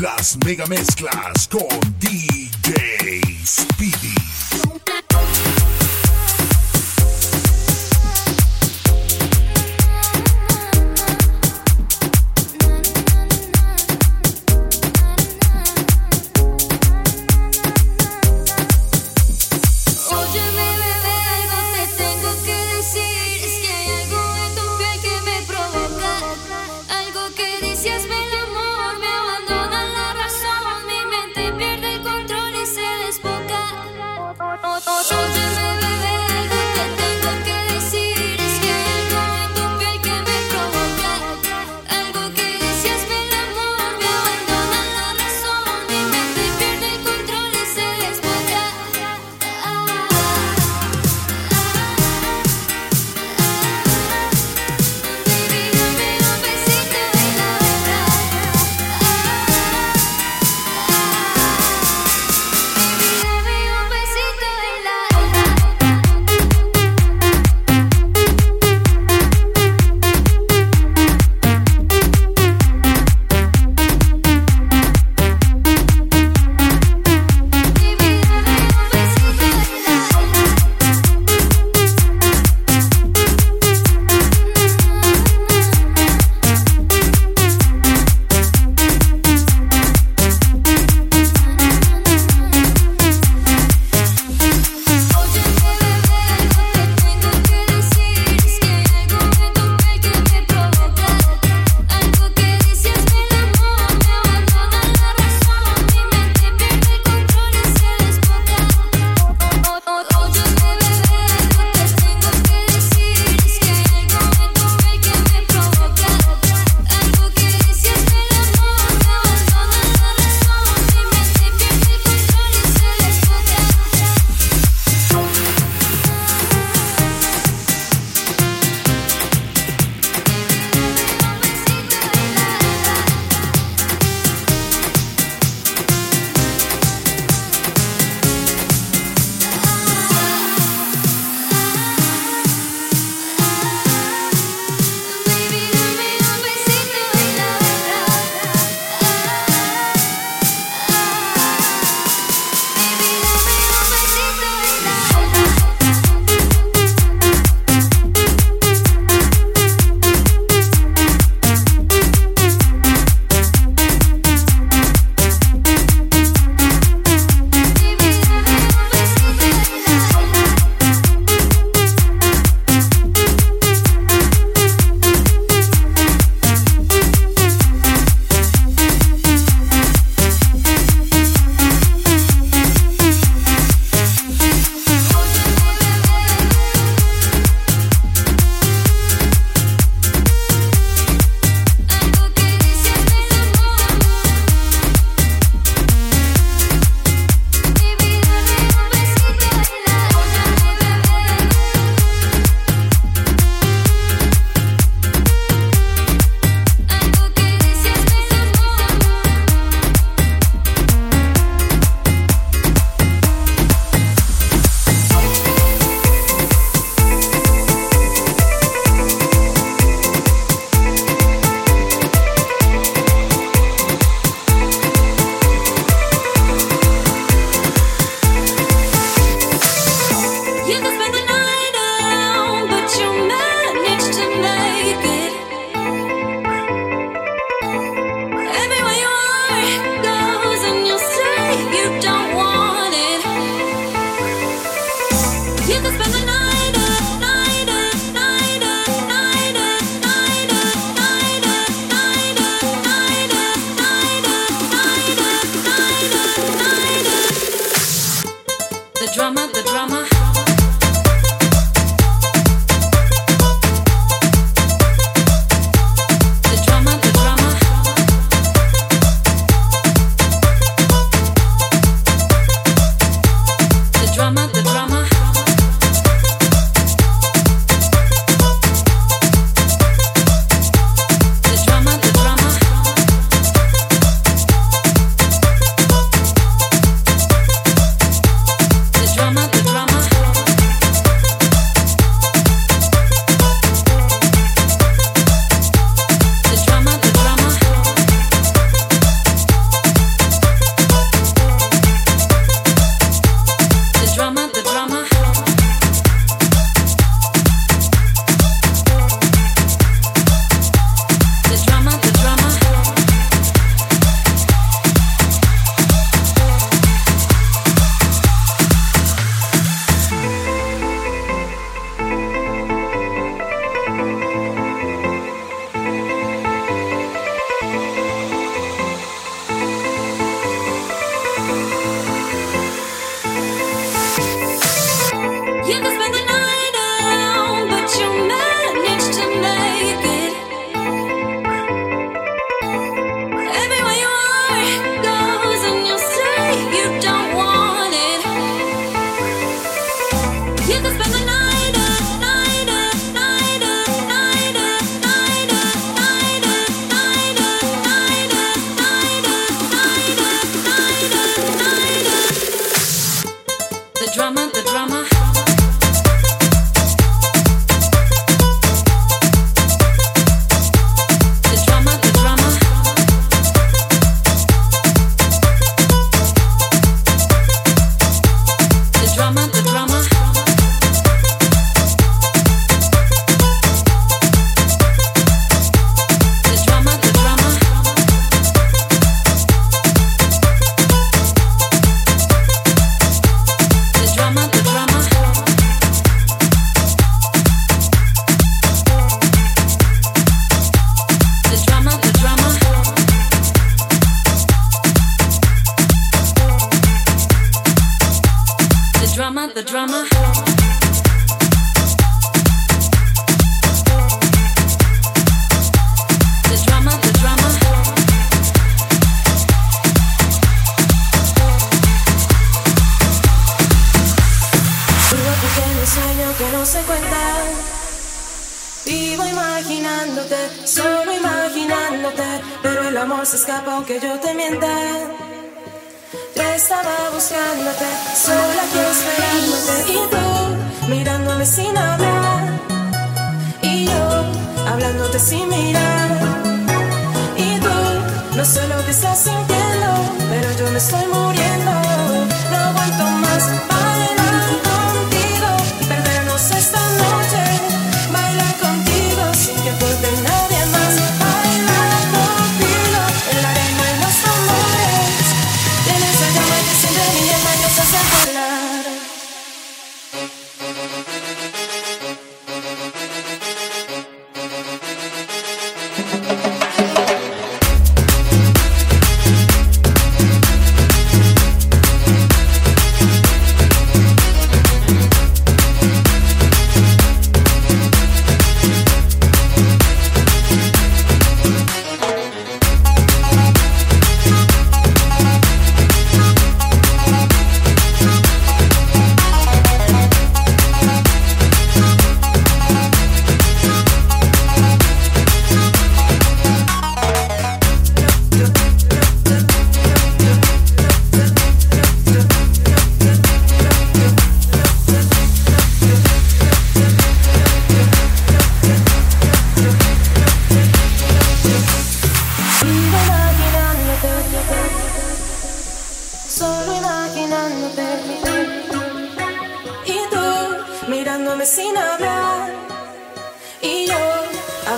Las megamezclas con DJ Speedy.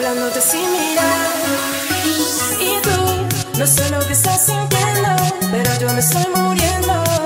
hablándote sin mirar. Y tú, no sé lo que estás sintiendo, pero yo me estoy muriendo.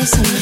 listen.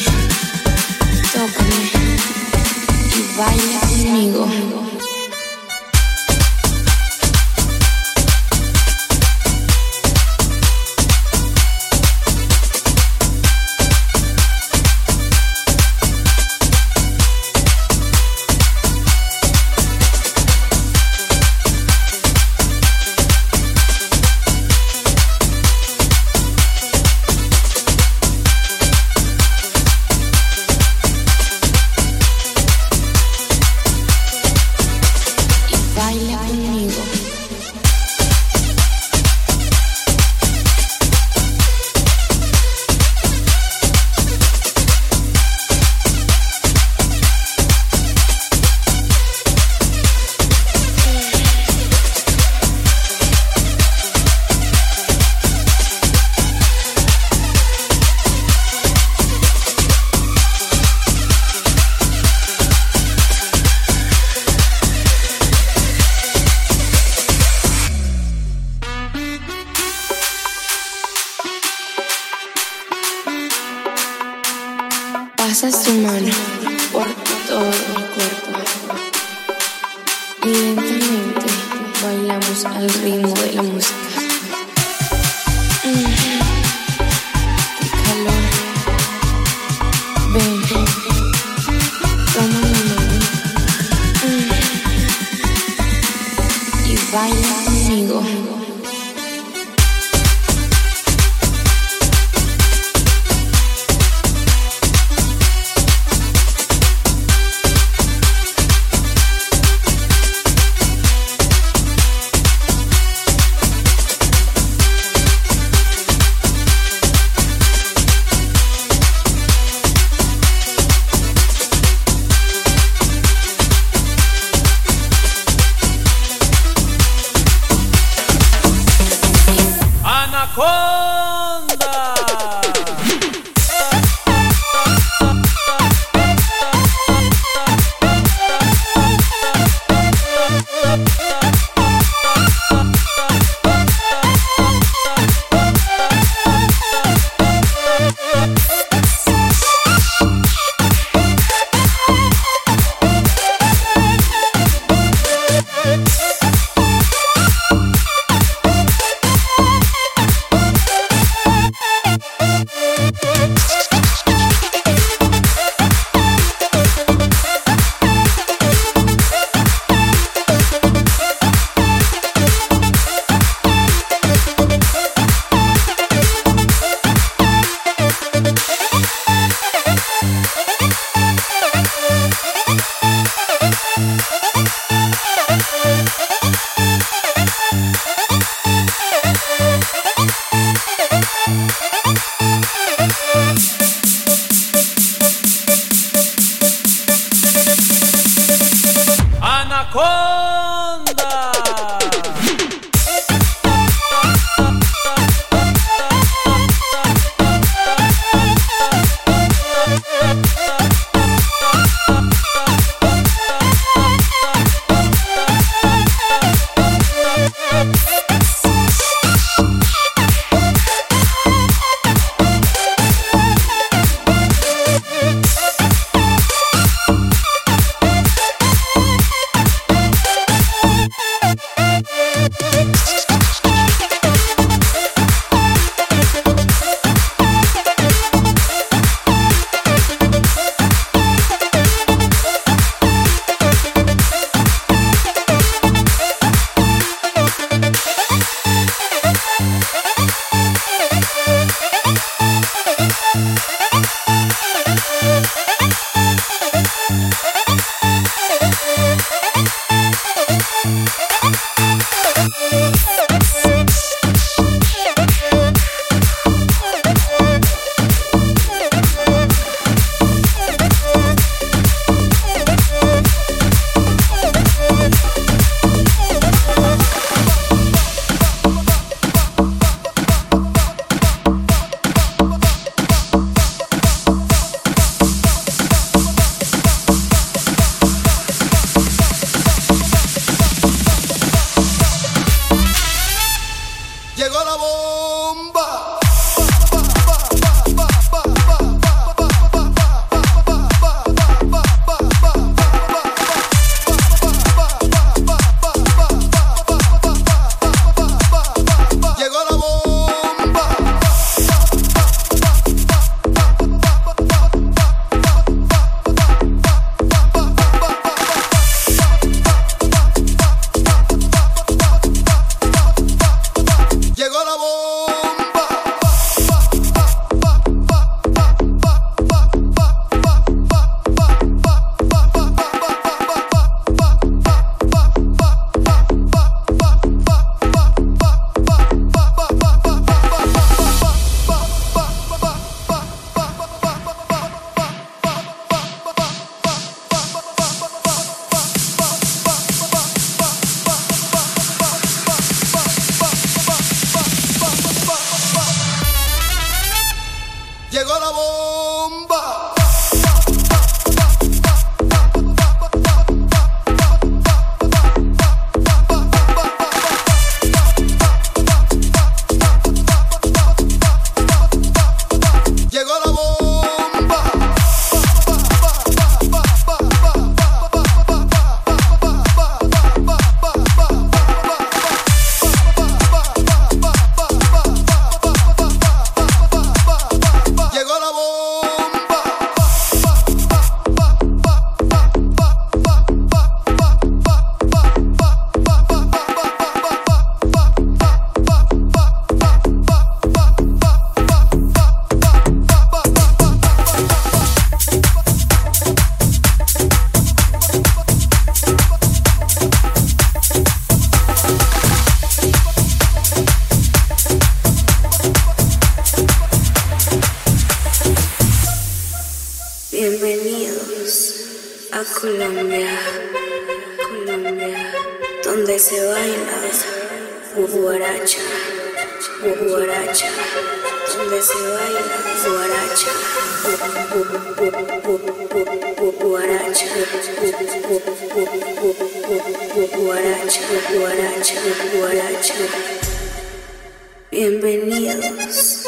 Bienvenidos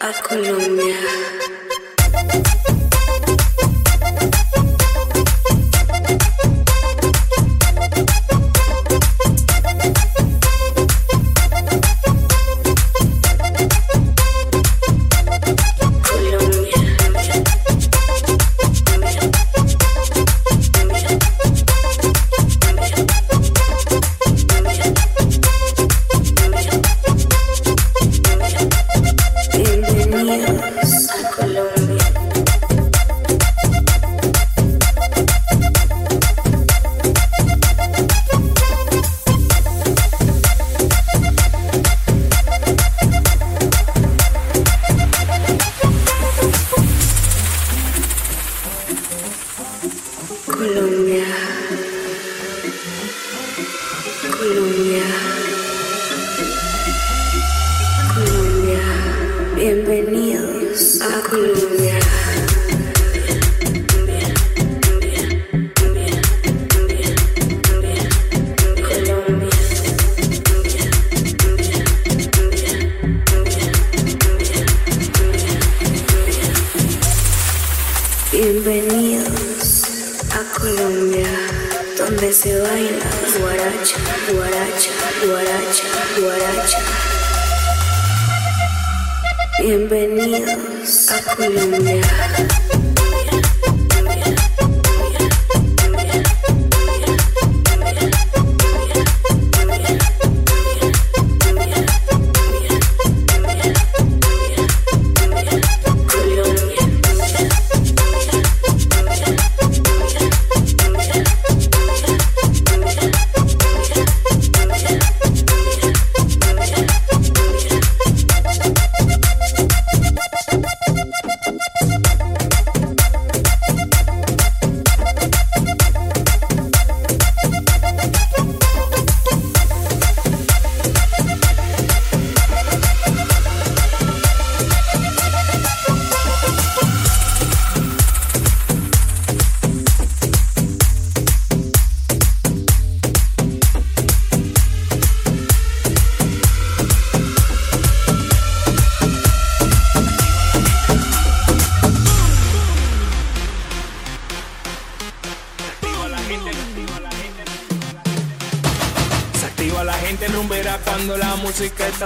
a Colombia. Colombia. Colombia. Colombia. Bienvenidos a Colombia. सकूँ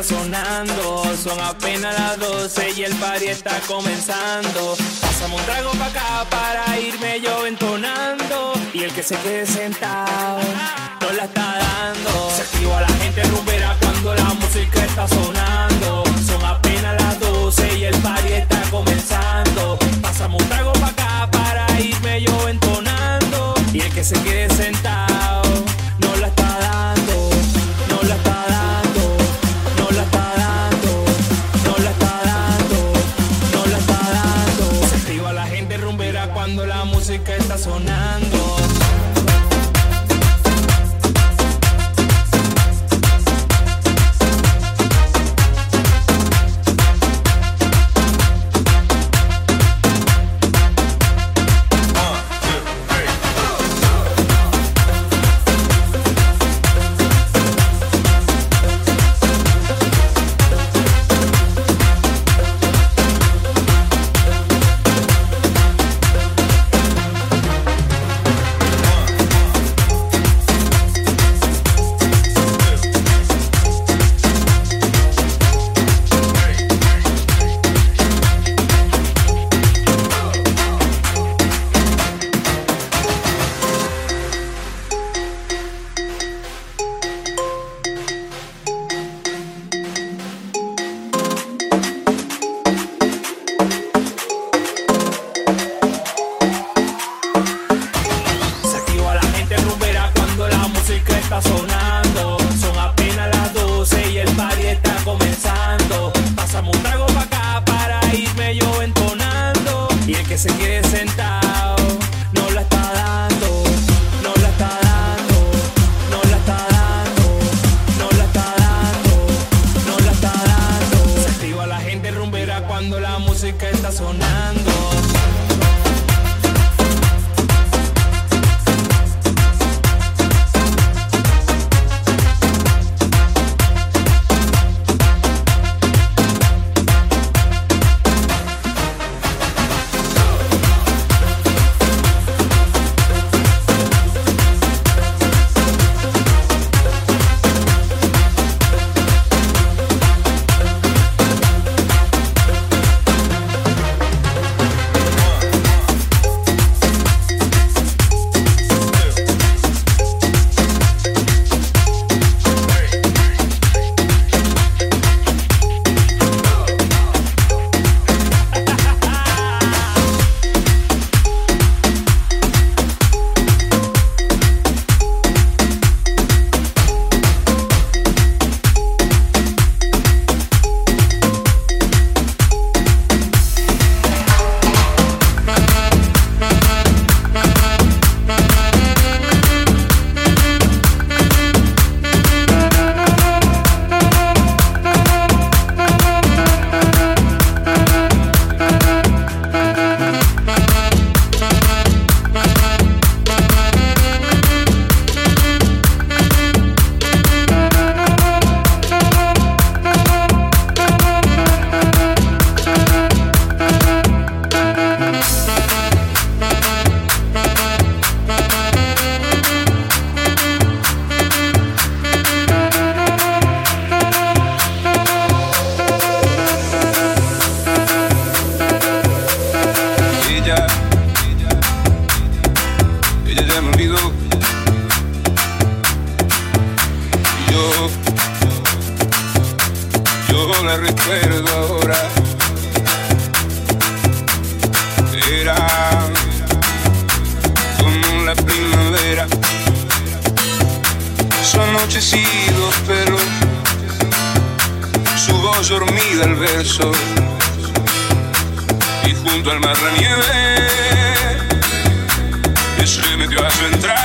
sonando, son se